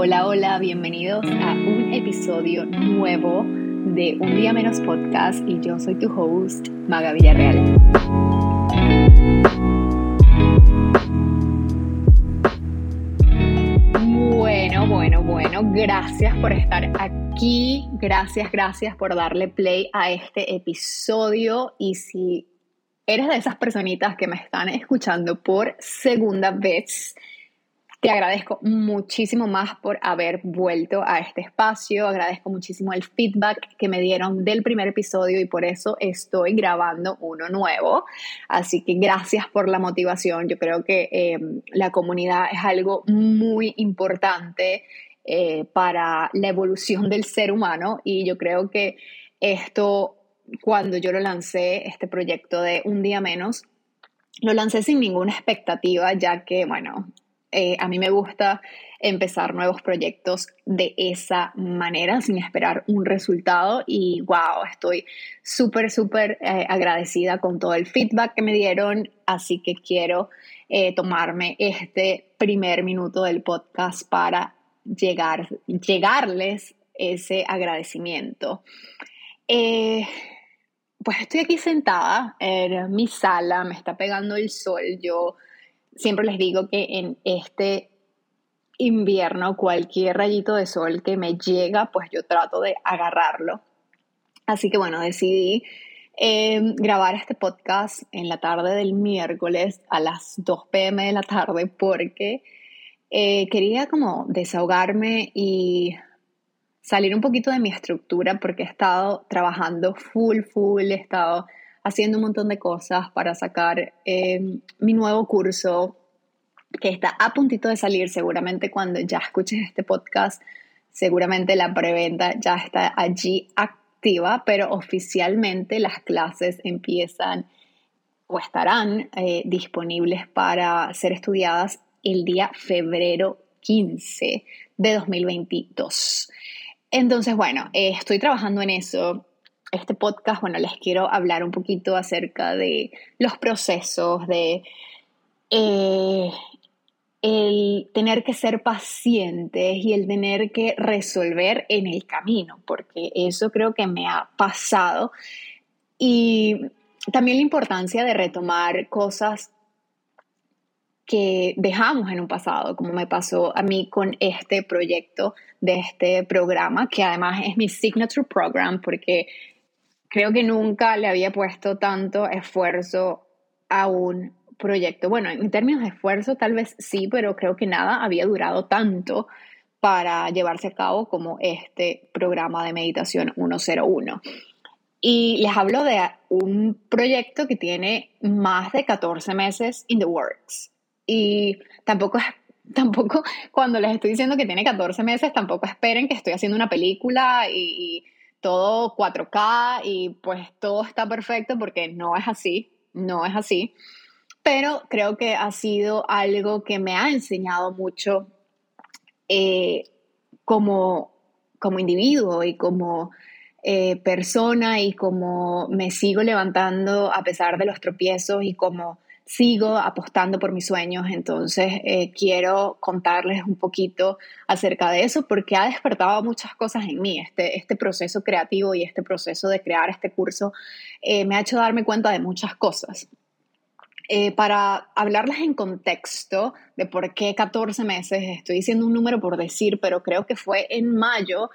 Hola, hola, bienvenidos a un episodio nuevo de Un Día Menos Podcast y yo soy tu host, Maga Villarreal. Bueno, bueno, bueno, gracias por estar aquí, gracias, gracias por darle play a este episodio y si eres de esas personitas que me están escuchando por segunda vez, te agradezco muchísimo más por haber vuelto a este espacio, agradezco muchísimo el feedback que me dieron del primer episodio y por eso estoy grabando uno nuevo. Así que gracias por la motivación, yo creo que em, la comunidad es algo muy importante eh, para la evolución del ser humano. Y yo creo que esto, cuando yo lo lancé, este proyecto de Un Día Menos, lo lancé sin ninguna expectativa, ya que, bueno, eh, a mí me gusta empezar nuevos proyectos de esa manera, sin esperar un resultado. Y wow, estoy súper, súper eh, agradecida con todo el feedback que me dieron. Así que quiero eh, tomarme este primer minuto del podcast para llegar, llegarles ese agradecimiento. pues estoy aquí sentada en mi sala, me está pegando el sol. Yo siempre les digo que en este invierno cualquier rayito de sol que me llega, pues yo trato de agarrarlo. Así que bueno, decidí em, grabar este podcast en la tarde del miércoles a las 2 pm de la tarde porque eh, quería como desahogarme y salir un poquito de mi estructura porque he estado trabajando full, full, he estado haciendo un montón de cosas para sacar em, mi nuevo curso que está a puntito de salir seguramente cuando ya escuches este podcast, seguramente la preventa ya está allí activa, pero oficialmente las clases empiezan o estarán eh, disponibles para ser estudiadas el día febrero 15 de 2022. Entonces, bueno, eh, estoy trabajando en eso este podcast, bueno, les quiero hablar un poquito acerca de los procesos, de eh, el tener que ser pacientes y el tener que resolver en el camino, porque eso creo que me ha pasado. Y también la importancia de retomar cosas que dejamos en un pasado, como me pasó a mí con este proyecto de este programa, que además es mi signature program, porque creo que nunca le había puesto tanto esfuerzo a un proyecto. Bueno, en términos de esfuerzo tal vez sí, pero creo que nada había durado tanto para llevarse a cabo como este programa de meditación 101. Y les hablo de un proyecto que tiene más de 14 meses in the works. Y tampoco tampoco cuando les estoy diciendo que tiene 14 meses, tampoco esperen que estoy haciendo una película y todo 4K y pues todo está perfecto porque no es así, no es así. Pero creo que ha sido algo que me ha enseñado mucho eh, como, como individuo y como eh, persona y como me sigo levantando a pesar de los tropiezos y como sigo apostando por mis sueños, entonces eh, quiero contarles un poquito acerca de eso porque ha despertado muchas cosas en mí. Este, este proceso creativo y este proceso de crear este curso eh, me ha hecho darme cuenta de muchas cosas. Eh, para hablarles en contexto de por qué 14 meses, estoy diciendo un número por decir, pero creo que fue en mayo.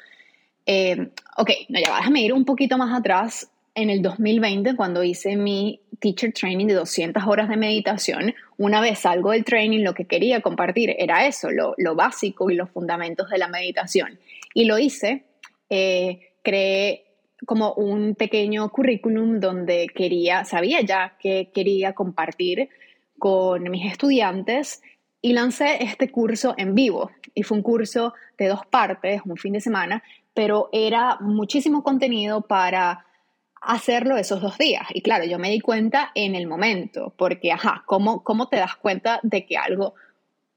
ok, no, ya déjame ir un poquito más atrás en el 2020, cuando hice mi teacher training de 200 horas de meditación, una vez salgo del training, lo que quería compartir era eso, lo, básico y los fundamentos de la meditación. Y lo hice, eh, creé como un pequeño currículum donde quería, sabía ya que quería compartir con mis estudiantes y lancé este curso en vivo. Y fue un curso de dos partes, un fin de semana, pero era muchísimo contenido para hacerlo esos dos días. Y claro, yo me di cuenta en el momento, porque, ajá, ¿cómo, cómo te das cuenta de que algo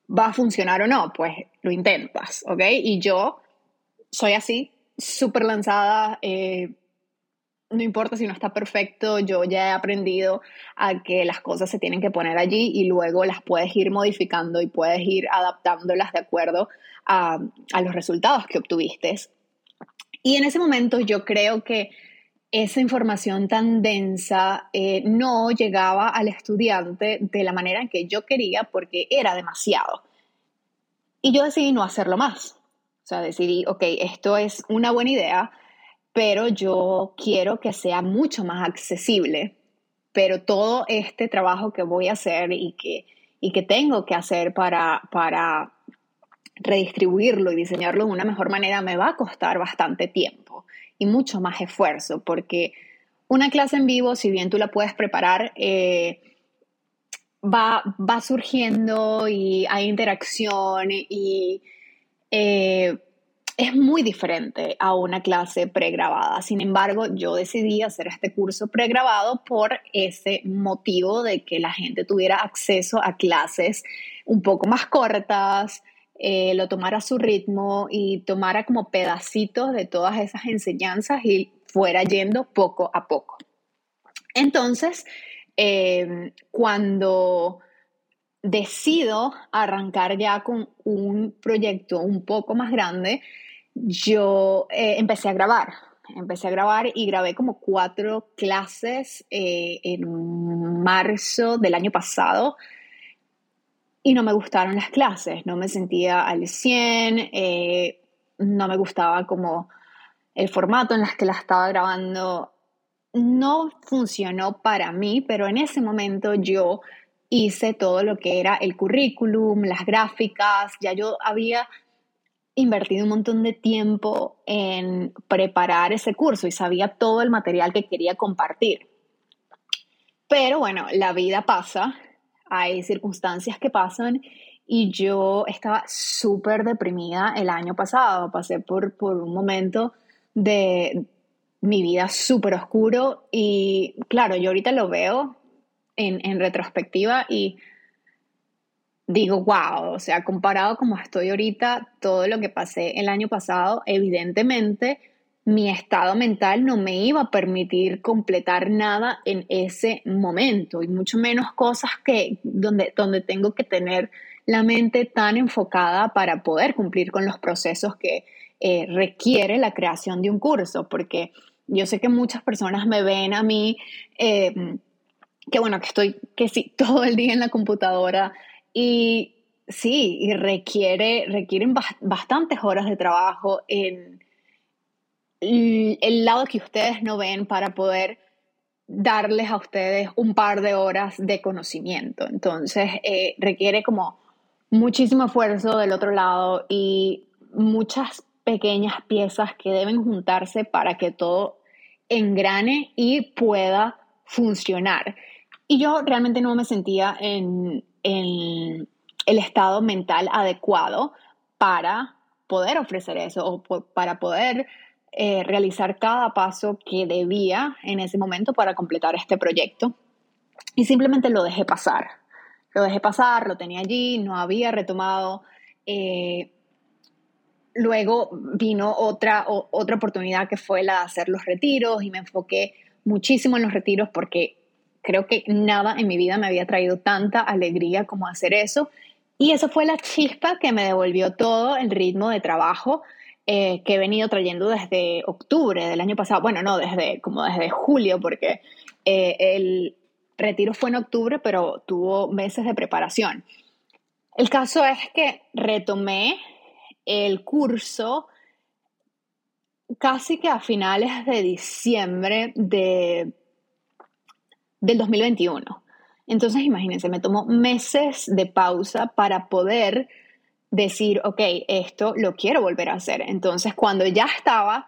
va a funcionar o no? Pues lo intentas, ¿ok? Y yo soy así, súper lanzada, eh, no importa si no está perfecto, yo ya he aprendido a que las cosas se tienen que poner allí y luego las puedes ir modificando y puedes ir adaptándolas de acuerdo a, los resultados que obtuviste. Y en ese momento yo creo que esa información tan densa eh, no llegaba al estudiante de la manera en que yo quería porque era demasiado. Y yo decidí no hacerlo más. O sea, decidí, ok, esto es una buena idea, pero yo quiero que sea mucho más accesible. Pero todo este trabajo que voy a hacer y que, y que tengo que hacer para, para redistribuirlo y diseñarlo de una mejor manera me va a costar bastante tiempo y mucho más esfuerzo, porque una clase en vivo, si bien tú la puedes preparar, eh, va, va surgiendo y hay interacción y eh, es muy diferente a una clase pregrabada. Sin embargo, yo decidí hacer este curso pregrabado por ese motivo de que la gente tuviera acceso a clases un poco más cortas, eh, lo tomara a su ritmo y tomara como pedacitos de todas esas enseñanzas y fuera yendo poco a poco. Entonces, eh, cuando decido arrancar ya con un proyecto un poco más grande, yo eh, empecé a grabar. Empecé a grabar y grabé como cuatro clases en marzo del año pasado y no me gustaron las clases, no me sentía al 100, eh, no me gustaba como el formato en las que la estaba grabando. No funcionó para mí, pero en ese momento yo hice todo lo que era el currículum, las gráficas, ya yo había invertido un montón de tiempo en preparar ese curso y sabía todo el material que quería compartir. Pero bueno, la vida pasa, hay circunstancias que pasan y yo estaba súper deprimida el año pasado. Pasé por, por un momento de mi vida súper oscuro y claro, yo ahorita lo veo en, en retrospectiva y digo, wow, o sea, comparado como estoy ahorita, todo lo que pasé el año pasado, evidentemente mi estado mental no me iba a permitir completar nada en ese momento y mucho menos cosas que donde, donde tengo que tener la mente tan enfocada para poder cumplir con los procesos que eh, requiere la creación de un curso, porque yo sé que muchas personas me ven a mí, eh, que bueno, que estoy, que sí, todo el día en la computadora y sí, y requiere, requieren bastantes horas de trabajo en el lado que ustedes no ven para poder darles a ustedes un par de horas de conocimiento. Entonces, eh, requiere como muchísimo esfuerzo del otro lado y muchas pequeñas piezas que deben juntarse para que todo engrane y pueda funcionar. Y yo realmente no me sentía en, el, el estado mental adecuado para poder ofrecer eso o para poder eh, realizar cada paso que debía en ese momento para completar este proyecto. Y simplemente lo dejé pasar. Lo dejé pasar, lo tenía allí, no había retomado. Eh, luego vino otra, otra oportunidad que fue la de hacer los retiros y me enfoqué muchísimo en los retiros porque Creo que nada en mi vida me había traído tanta alegría como hacer eso. Y eso fue la chispa que me devolvió todo el ritmo de trabajo eh, que he venido trayendo desde octubre del año pasado. Bueno, no, desde como desde julio, porque eh, el retiro fue en octubre, pero tuvo meses de preparación. El caso es que retomé el curso casi que a finales de diciembre de del 2021. Entonces, imagínense, me tomó meses de pausa para poder decir, ok, esto lo quiero volver a hacer. Entonces, cuando ya estaba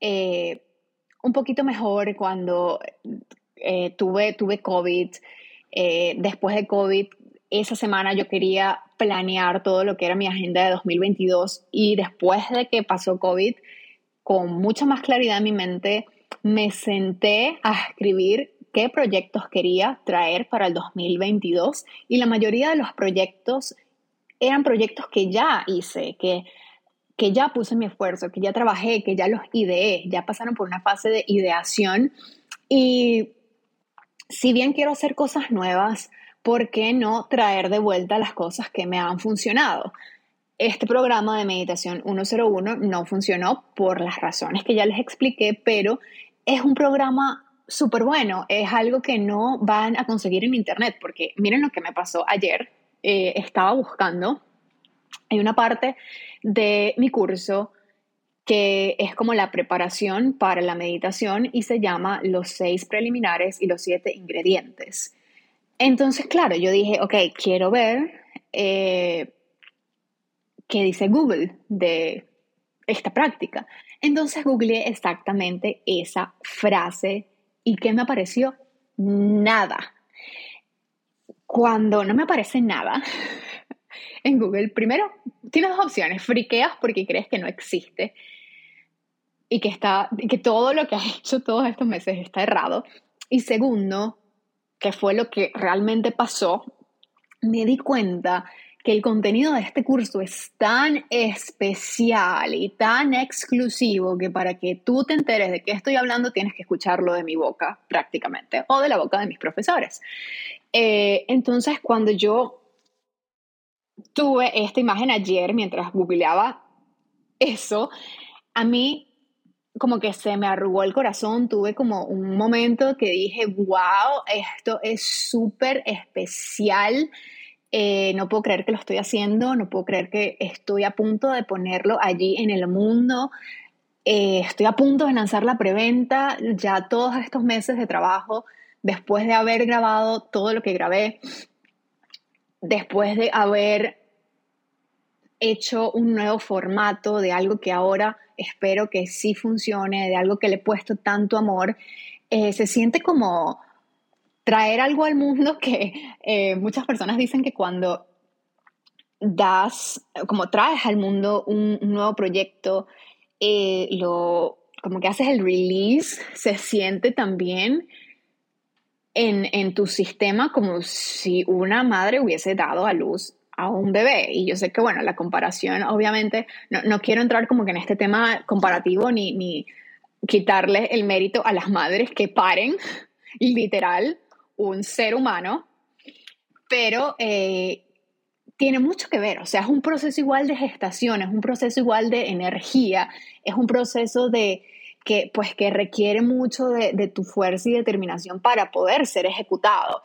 eh, un poquito mejor, cuando eh, tuve, tuve COVID, eh, después de COVID, esa semana yo quería planear todo lo que era mi agenda de 2022 y después de que pasó COVID, con mucha más claridad en mi mente, me senté a escribir qué proyectos quería traer para el 2022 y la mayoría de los proyectos eran proyectos que ya hice, que que ya puse mi esfuerzo, que ya trabajé, que ya los ideé, ya pasaron por una fase de ideación y si bien quiero hacer cosas nuevas, ¿por qué no traer de vuelta las cosas que me han funcionado? Este programa de meditación 101 no funcionó por las razones que ya les expliqué, pero es un programa súper bueno, es algo que no van a conseguir en internet, porque miren lo que me pasó ayer, eh, estaba buscando, hay una parte de mi curso que es como la preparación para la meditación y se llama los seis preliminares y los siete ingredientes. Entonces, claro, yo dije, ok, quiero ver eh, qué dice Google de esta práctica. Entonces googleé exactamente esa frase y ¿qué me apareció? Nada. Cuando no me aparece nada en Google, primero tienes dos opciones, friqueas porque crees que no existe y que, está, que todo lo que has hecho todos estos meses está errado. Y segundo, que fue lo que realmente pasó, me di cuenta que el contenido de este curso es tan especial y tan exclusivo que para que tú te enteres de qué estoy hablando tienes que escucharlo de mi boca prácticamente o de la boca de mis profesores. Eh, entonces, cuando yo tuve esta imagen ayer mientras googleaba eso, a mí como que se me arrugó el corazón, tuve como un momento que dije, wow, esto es súper especial, eh, no puedo creer que lo estoy haciendo, no puedo creer que estoy a punto de ponerlo allí en el mundo, eh, estoy a punto de lanzar la preventa, ya todos estos meses de trabajo, después de haber grabado todo lo que grabé, después de haber hecho un nuevo formato de algo que ahora espero que sí funcione, de algo que le he puesto tanto amor, eh, se siente como traer algo al mundo que eh, muchas personas dicen que cuando das, como traes al mundo un, nuevo proyecto, eh, lo, como que haces el release, se siente también en, en tu sistema como si una madre hubiese dado a luz a un bebé. Y yo sé que, bueno, la comparación, obviamente, no, no quiero entrar como que en este tema comparativo ni, ni quitarle el mérito a las madres que paren, literal, un ser humano, pero eh, tiene mucho que ver, o sea, es un proceso igual de gestación, es un proceso igual de energía, es un proceso de que, pues, que requiere mucho de, de tu fuerza y determinación para poder ser ejecutado.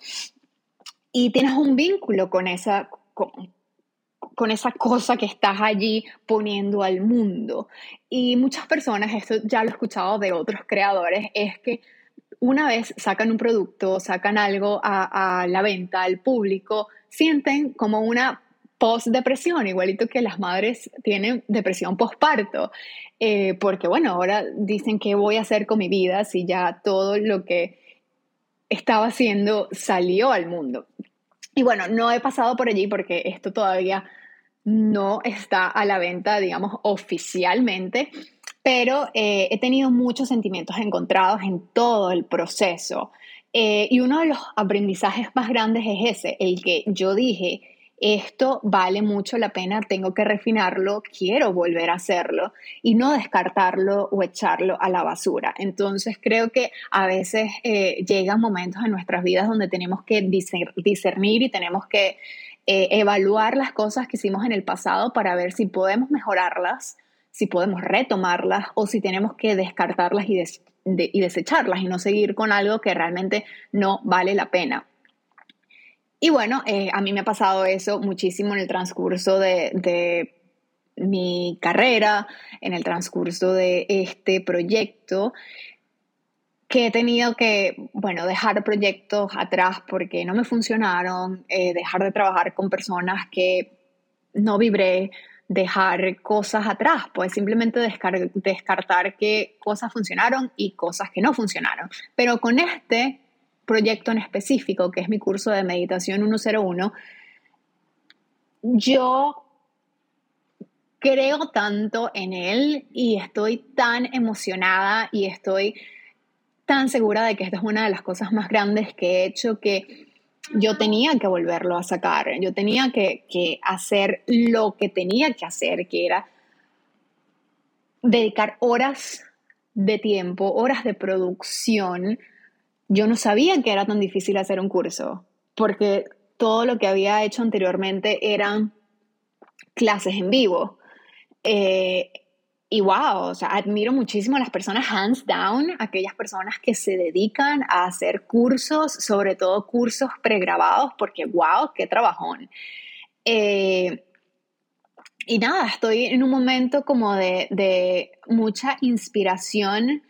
Y tienes un vínculo con esa, con, esa cosa que estás allí poniendo al mundo. Y muchas personas, esto ya lo he escuchado de otros creadores, es que una vez sacan un producto, sacan algo a, la venta, al público, sienten como una post-depresión, igualito que las madres tienen depresión postparto, eh, porque bueno, ahora dicen qué voy a hacer con mi vida si ya todo lo que estaba haciendo salió al mundo. Y bueno, no he pasado por allí porque esto todavía no está a la venta, digamos, oficialmente, pero eh, he tenido muchos sentimientos encontrados en todo el proceso. Eh, y uno de los aprendizajes más grandes es ese, el que yo dije, esto vale mucho la pena, tengo que refinarlo, quiero volver a hacerlo y no descartarlo o echarlo a la basura. Entonces creo que a veces eh, llegan momentos en nuestras vidas donde tenemos que discernir y tenemos que eh, evaluar las cosas que hicimos en el pasado para ver si podemos mejorarlas, si podemos retomarlas o si tenemos que descartarlas y, y desecharlas y no seguir con algo que realmente no vale la pena. Y bueno, eh, a mí me ha pasado eso muchísimo en el transcurso de, mi carrera, en el transcurso de este proyecto, que he tenido que, bueno, dejar proyectos atrás porque no me funcionaron, eh, dejar de trabajar con personas que no vibré, dejar cosas atrás, pues simplemente descartar qué cosas funcionaron y cosas que no funcionaron. Pero con este proyecto en específico, que es mi curso de meditación 101, yo creo tanto en él y estoy tan emocionada y estoy tan segura de que esta es una de las cosas más grandes que he hecho que yo tenía que volverlo a sacar, yo tenía que, que hacer lo que tenía que hacer, que era dedicar horas de tiempo, horas de producción. Yo no sabía que era tan difícil hacer un curso, porque todo lo que había hecho anteriormente eran clases en vivo. Eh, y wow, o sea, admiro muchísimo a las personas hands down, aquellas personas que se dedican a hacer cursos, sobre todo cursos pregrabados, porque wow, qué trabajón. Eh, y nada, estoy en un momento como de, de, mucha inspiración,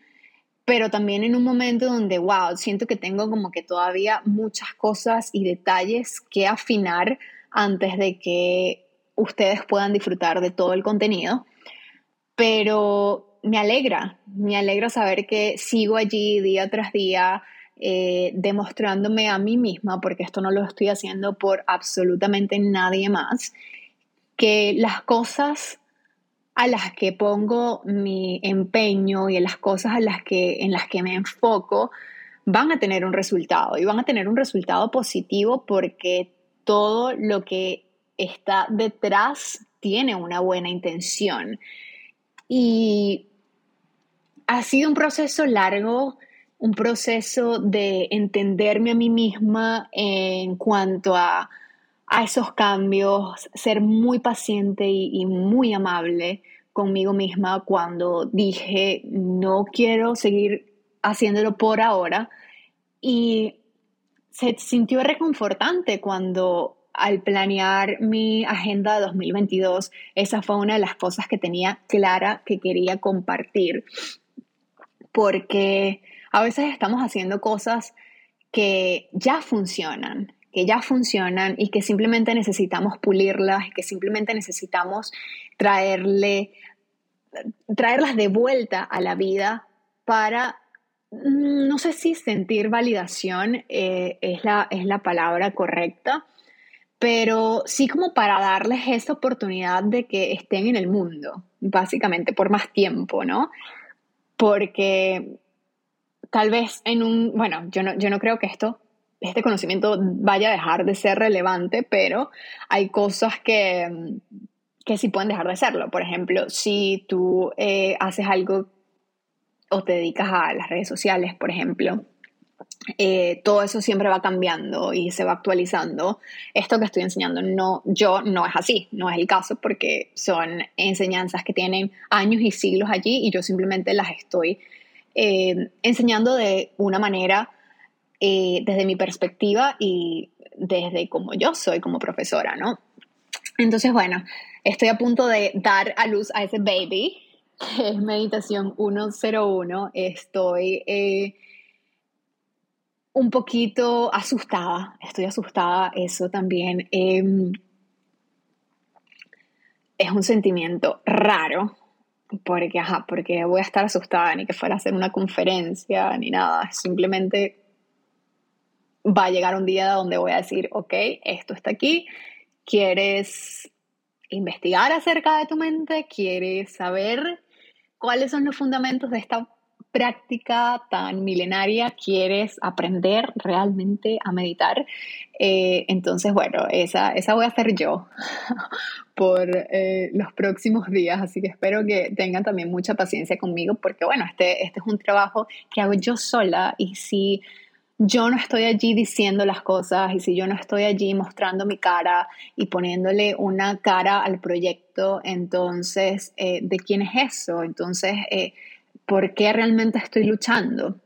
pero también en un momento donde, wow, siento que tengo como que todavía muchas cosas y detalles que afinar antes de que ustedes puedan disfrutar de todo el contenido. Pero me alegra, me alegra saber que sigo allí día tras día eh, demostrándome a mí misma, porque esto no lo estoy haciendo por absolutamente nadie más, que las cosas a las que pongo mi empeño y en las cosas a las que, en las que me enfoco van a tener un resultado y van a tener un resultado positivo porque todo lo que está detrás tiene una buena intención. Y ha sido un proceso largo, un proceso de entenderme a mí misma en cuanto a, esos cambios, ser muy paciente y, muy amable conmigo misma cuando dije, no quiero seguir haciéndolo por ahora. Y se sintió reconfortante cuando al planear mi agenda de 2022, esa fue una de las cosas que tenía clara que quería compartir, porque a veces estamos haciendo cosas que ya funcionan, que ya funcionan y que simplemente necesitamos pulirlas y que simplemente necesitamos traerle, traerlas de vuelta a la vida para, mm, no sé si sentir validación eh, es, la, es la palabra correcta, pero sí como para darles esa oportunidad de que estén en el mundo, básicamente por más tiempo, ¿no? Porque tal vez en un, bueno, yo no, yo no creo que esto, este conocimiento vaya a dejar de ser relevante, pero hay cosas que, que sí pueden dejar de serlo. Por ejemplo, si tú eh, haces algo o te dedicas a las redes sociales, por ejemplo, eh, todo eso siempre va cambiando y se va actualizando. Esto que estoy enseñando no, yo no es así, no es el caso porque son enseñanzas que tienen años y siglos allí y yo simplemente las estoy eh, enseñando de una manera eh, desde mi perspectiva y desde como yo soy como profesora, ¿no? Entonces, bueno, estoy a punto de dar a luz a ese baby, que es Meditación 101. Estoy un poquito asustada, estoy asustada, eso también em, es un sentimiento raro, porque, porque voy a estar asustada, ni que fuera a hacer una conferencia, ni nada, simplemente va a llegar un día donde voy a decir, ok, esto está aquí, ¿quieres investigar acerca de tu mente? ¿Quieres saber cuáles son los fundamentos de esta práctica tan milenaria quieres aprender realmente a meditar. Eh, entonces, bueno, esa, esa voy a hacer yo por eh, los próximos días, así que espero que tengan también mucha paciencia conmigo porque, bueno, este, este es un trabajo que hago yo sola y si yo no estoy allí diciendo las cosas y si yo no estoy allí mostrando mi cara y poniéndole una cara al proyecto, entonces, eh, ¿de quién es eso? Entonces, por qué realmente estoy luchando.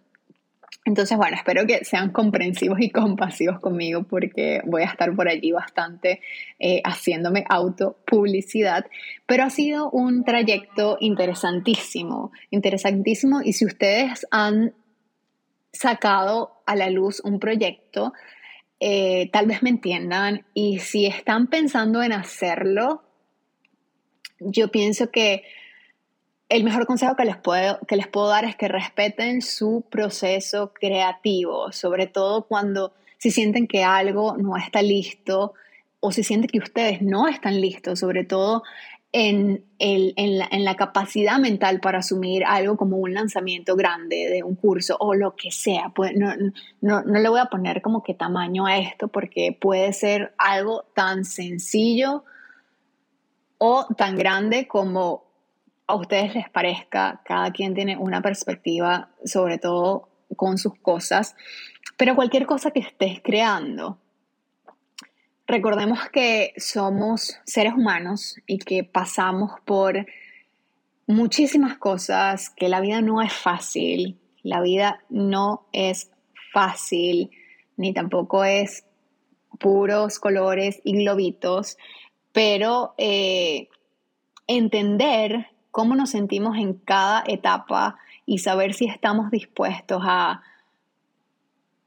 Entonces, bueno, espero que sean comprensivos y compasivos conmigo porque voy a estar por allí bastante eh, haciéndome autopublicidad, pero ha sido un trayecto interesantísimo, interesantísimo y si ustedes han sacado a la luz un proyecto, eh, tal vez me entiendan y si están pensando en hacerlo, yo pienso que el mejor consejo que les, puedo, que les puedo dar es que respeten su proceso creativo, sobre todo cuando si sienten que algo no está listo o si sienten que ustedes no están listos, sobre todo en, la, capacidad mental para asumir algo como un lanzamiento grande de un curso o lo que sea. Pues no, no, no le voy a poner como que tamaño a esto porque puede ser algo tan sencillo o tan grande como a ustedes les parezca, cada quien tiene una perspectiva, sobre todo con sus cosas, pero cualquier cosa que estés creando, recordemos que somos seres humanos y que pasamos por muchísimas cosas, que la vida no es fácil, la vida no es fácil, ni tampoco es puros colores y globitos, pero eh, entender cómo nos sentimos en cada etapa y saber si estamos dispuestos a,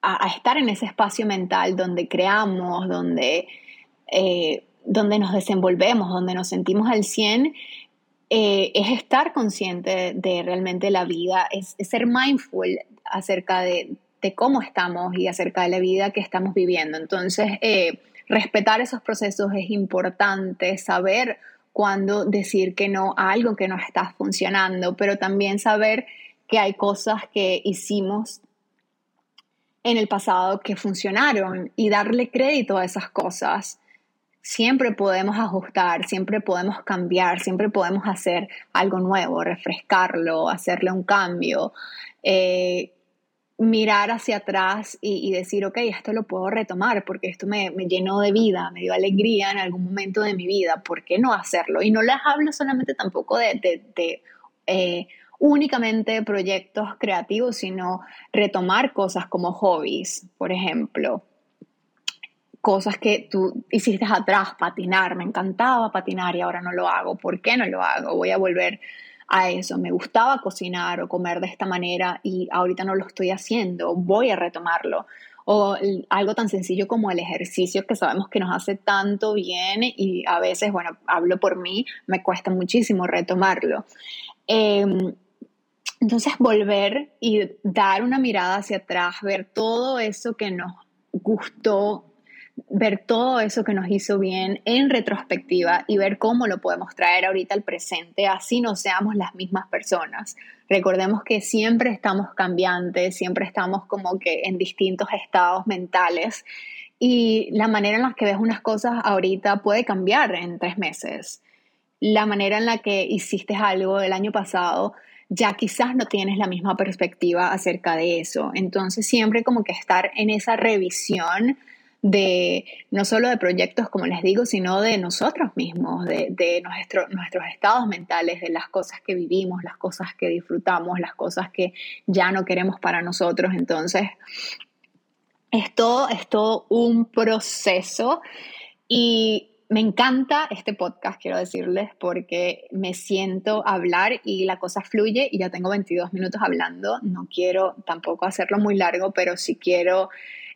a, estar en ese espacio mental donde creamos, donde, eh, donde nos desenvolvemos, donde nos sentimos al 100, eh, es estar consciente de realmente la vida, es, ser mindful acerca de, cómo estamos y acerca de la vida que estamos viviendo. Entonces, eh, respetar esos procesos es importante, saber cuándo decir que no a algo que no está funcionando, pero también saber que hay cosas que hicimos en el pasado que funcionaron y darle crédito a esas cosas. Siempre podemos ajustar, siempre podemos cambiar, siempre podemos hacer algo nuevo, refrescarlo, hacerle un cambio, eh, mirar hacia atrás y, decir, ok, esto lo puedo retomar porque esto me, llenó de vida, me dio alegría en algún momento de mi vida, ¿por qué no hacerlo? Y no les hablo solamente tampoco de, eh, únicamente proyectos creativos, sino retomar cosas como hobbies, por ejemplo. Cosas que tú hiciste atrás, patinar, me encantaba patinar y ahora no lo hago. ¿Por qué no lo hago? Voy a volver a eso. Me gustaba cocinar o comer de esta manera y ahorita no lo estoy haciendo. Voy a retomarlo. O algo tan sencillo como el ejercicio que sabemos que nos hace tanto bien y a veces, bueno, hablo por mí, me cuesta muchísimo retomarlo. Em, entonces volver y dar una mirada hacia atrás, ver todo eso que nos gustó, ver todo eso que nos hizo bien en retrospectiva y ver cómo lo podemos traer ahorita al presente, así no seamos las mismas personas. Recordemos que siempre estamos cambiantes, siempre estamos como que en distintos estados mentales y la manera en la que ves unas cosas ahorita puede cambiar en tres meses. La manera en la que hiciste algo el año pasado ya quizás no tienes la misma perspectiva acerca de eso. Entonces siempre como que estar en esa revisión de no solo de proyectos, como les digo, sino de nosotros mismos, de, nuestro, nuestros estados mentales, de las cosas que vivimos, las cosas que disfrutamos, las cosas que ya no queremos para nosotros. Entonces, es todo, es todo un proceso y me encanta este podcast, quiero decirles, porque me siento hablar y la cosa fluye y ya tengo 22 minutos hablando. No quiero tampoco hacerlo muy largo, pero sí quiero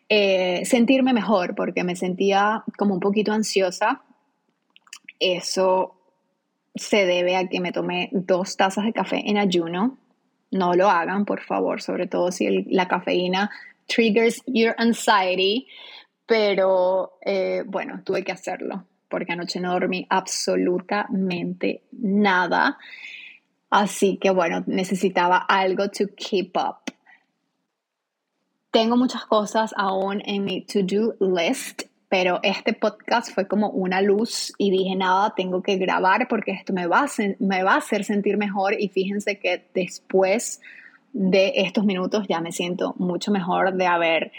eh, sentirme mejor porque me sentía como un poquito ansiosa. Eso se debe a que me tomé dos tazas de café en ayuno. No lo hagan, por favor, sobre todo si la cafeína triggers your anxiety. Pero eh, bueno, tuve que hacerlo porque anoche no dormí absolutamente nada. Así que bueno, necesitaba algo to keep up. Tengo muchas cosas aún en mi to-do list, pero este podcast fue como una luz y dije, nada, tengo que grabar porque esto me va a, me va a hacer sentir mejor y fíjense que después de estos minutos ya me siento mucho mejor de, haber,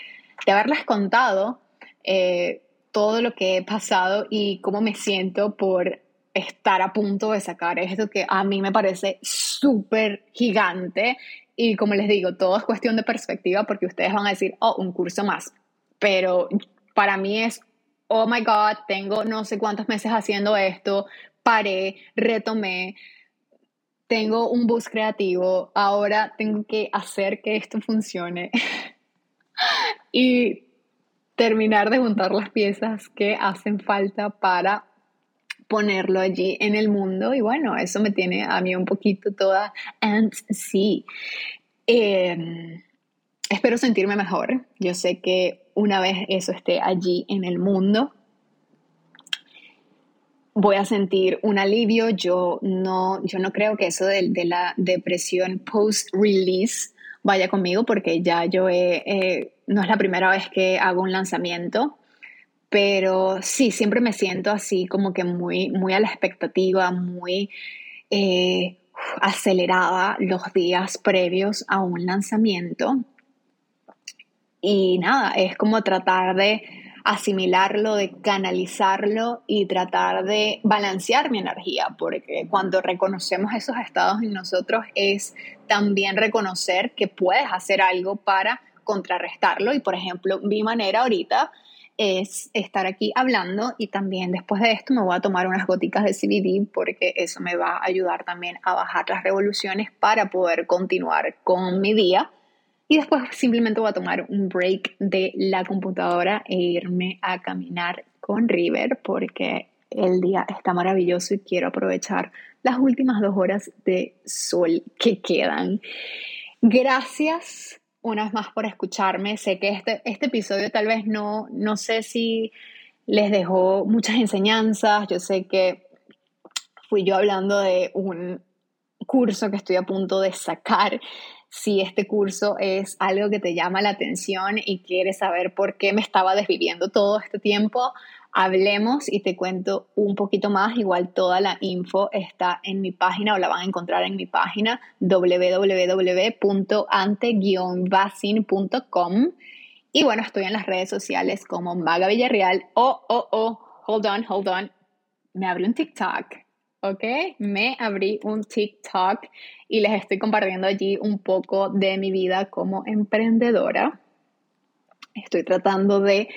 de haberles contado eh, todo lo que he pasado y cómo me siento por estar a punto de sacar esto que a mí me parece súper gigante y como les digo, todo es cuestión de perspectiva porque ustedes van a decir, oh, un curso más, pero para mí es, oh my god, tengo no sé cuántos meses haciendo esto, paré, retomé, tengo un bus creativo, ahora tengo que hacer que esto funcione. y terminar de juntar las piezas que hacen falta para ponerlo allí en el mundo y bueno, eso me tiene a mí un poquito toda sí. Em, espero sentirme mejor. Yo sé que una vez eso esté allí en el mundo, voy a sentir un alivio. Yo no, yo no creo que eso de la depresión post-release vaya conmigo porque ya yo he, no es la primera vez que hago un lanzamiento, pero sí, siempre me siento así como que muy, muy a la expectativa, muy... Eh, acelerada los días previos a un lanzamiento. Y nada, es como tratar de asimilarlo, de canalizarlo y tratar de balancear mi energía, porque cuando reconocemos esos estados en nosotros es también reconocer que puedes hacer algo para contrarrestarlo. Y por ejemplo mi manera ahorita es estar aquí hablando y también después de esto me voy a tomar unas goticas de CBD porque eso me va a ayudar también a bajar las revoluciones para poder continuar con mi día y después simplemente voy a tomar un break de la computadora e irme a caminar con River porque el día está maravilloso y quiero aprovechar las últimas dos horas de sol que quedan. Gracias una vez más por escucharme. Sé que este, este episodio tal vez no, no sé si les dejó muchas enseñanzas. Yo sé que fui yo hablando de un curso que estoy a punto de sacar si este curso es algo que te llama la atención y quieres saber por qué me estaba desviviendo todo este tiempo, hablemos y te cuento un poquito más. Igual toda la info está en mi página o la van a encontrar en mi página www.ante-basin.com. Y bueno, estoy en las redes sociales como Maga Villarreal. Oh, oh, oh, hold on, hold on. Me abrió un TikTok ¿ok? Me abrí un TikTok y les estoy compartiendo allí un poco de mi vida como emprendedora. Estoy tratando de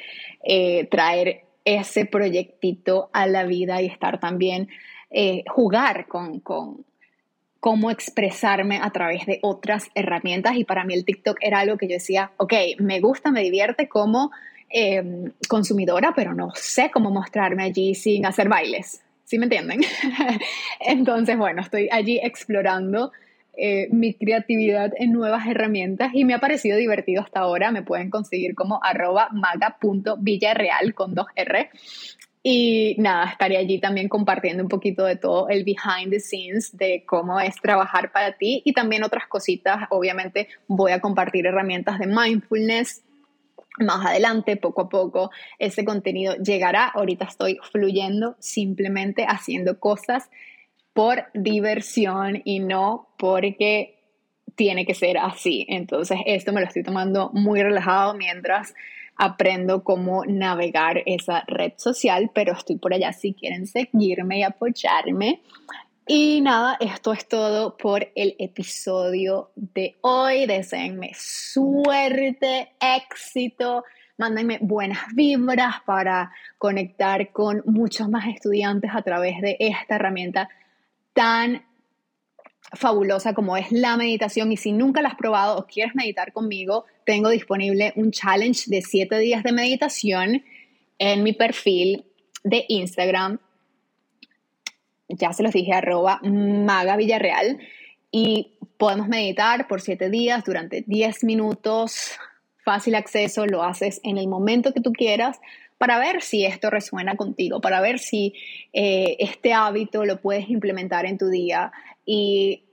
eh, traer ese proyectito a la vida y estar también, eh, jugar con, cómo expresarme a través de otras herramientas y para mí el TikTok era algo que yo decía, ok, me gusta, me divierte como eh, consumidora, pero no sé cómo mostrarme allí sin hacer bailes. ¿Sí me entienden? Entonces, bueno, estoy allí explorando eh, mi creatividad en nuevas herramientas y me ha parecido divertido hasta ahora. Me pueden conseguir como arroba maga.villarreal con dos R. Y nada, estaré allí también compartiendo un poquito de todo el behind the scenes de cómo es trabajar para ti y también otras cositas. Obviamente voy a compartir herramientas de mindfulness, más adelante, poco a poco, ese contenido llegará. Ahorita estoy fluyendo, simplemente haciendo cosas por diversión y no porque tiene que ser así. Entonces, esto me lo estoy tomando muy relajado mientras aprendo cómo navegar esa red social, pero estoy por allá si quieren seguirme y apoyarme. Y nada, esto es todo por el episodio de hoy. Deseenme suerte, éxito, mándenme buenas vibras para conectar con muchos más estudiantes a través de esta herramienta tan fabulosa como es la meditación. Y si nunca la has probado o quieres meditar conmigo, tengo disponible un challenge de 7 días de meditación en mi perfil de Instagram ya se los dije, arroba maga Villarreal, y podemos meditar por siete días durante 10 minutos, fácil acceso, lo haces en el momento que tú quieras para ver si esto resuena contigo, para ver si eh, este hábito lo puedes implementar en tu día y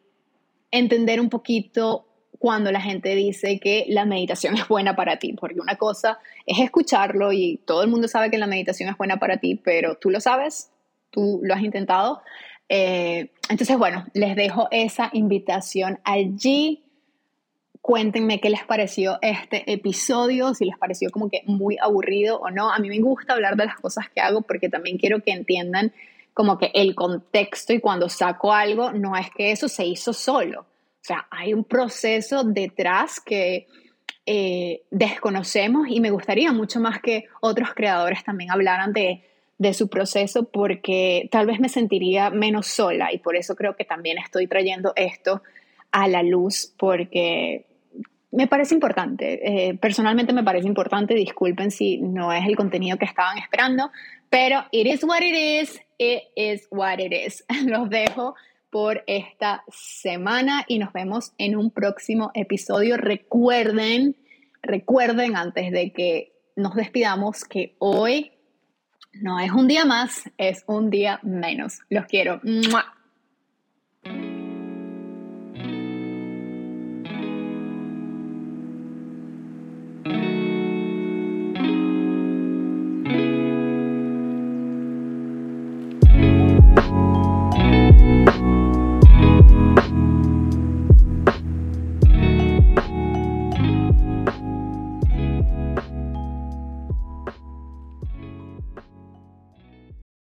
entender un poquito cuando la gente dice que la meditación es buena para ti, porque una cosa es escucharlo y todo el mundo sabe que la meditación es buena para ti, pero tú lo sabes, tú lo has intentado. Eh, entonces, bueno, les dejo esa invitación allí. Cuéntenme qué les pareció este episodio, si les pareció como que muy aburrido o no. A mí me gusta hablar de las cosas que hago porque también quiero que entiendan como que el contexto y cuando saco algo, no es que eso se hizo solo. O sea, hay un proceso detrás que eh, desconocemos y me gustaría mucho más que otros creadores también hablaran de de su proceso porque tal vez me sentiría menos sola y por eso creo que también estoy trayendo esto a la luz porque me parece importante. Eh, personalmente me parece importante, disculpen si no es el contenido que estaban esperando, pero it is what it is, it is what it is. Los dejo por esta semana y nos vemos en un próximo episodio. Recuerden, recuerden antes de que nos despidamos que hoy no es un día más, es un día menos. Los quiero. ¡Mua!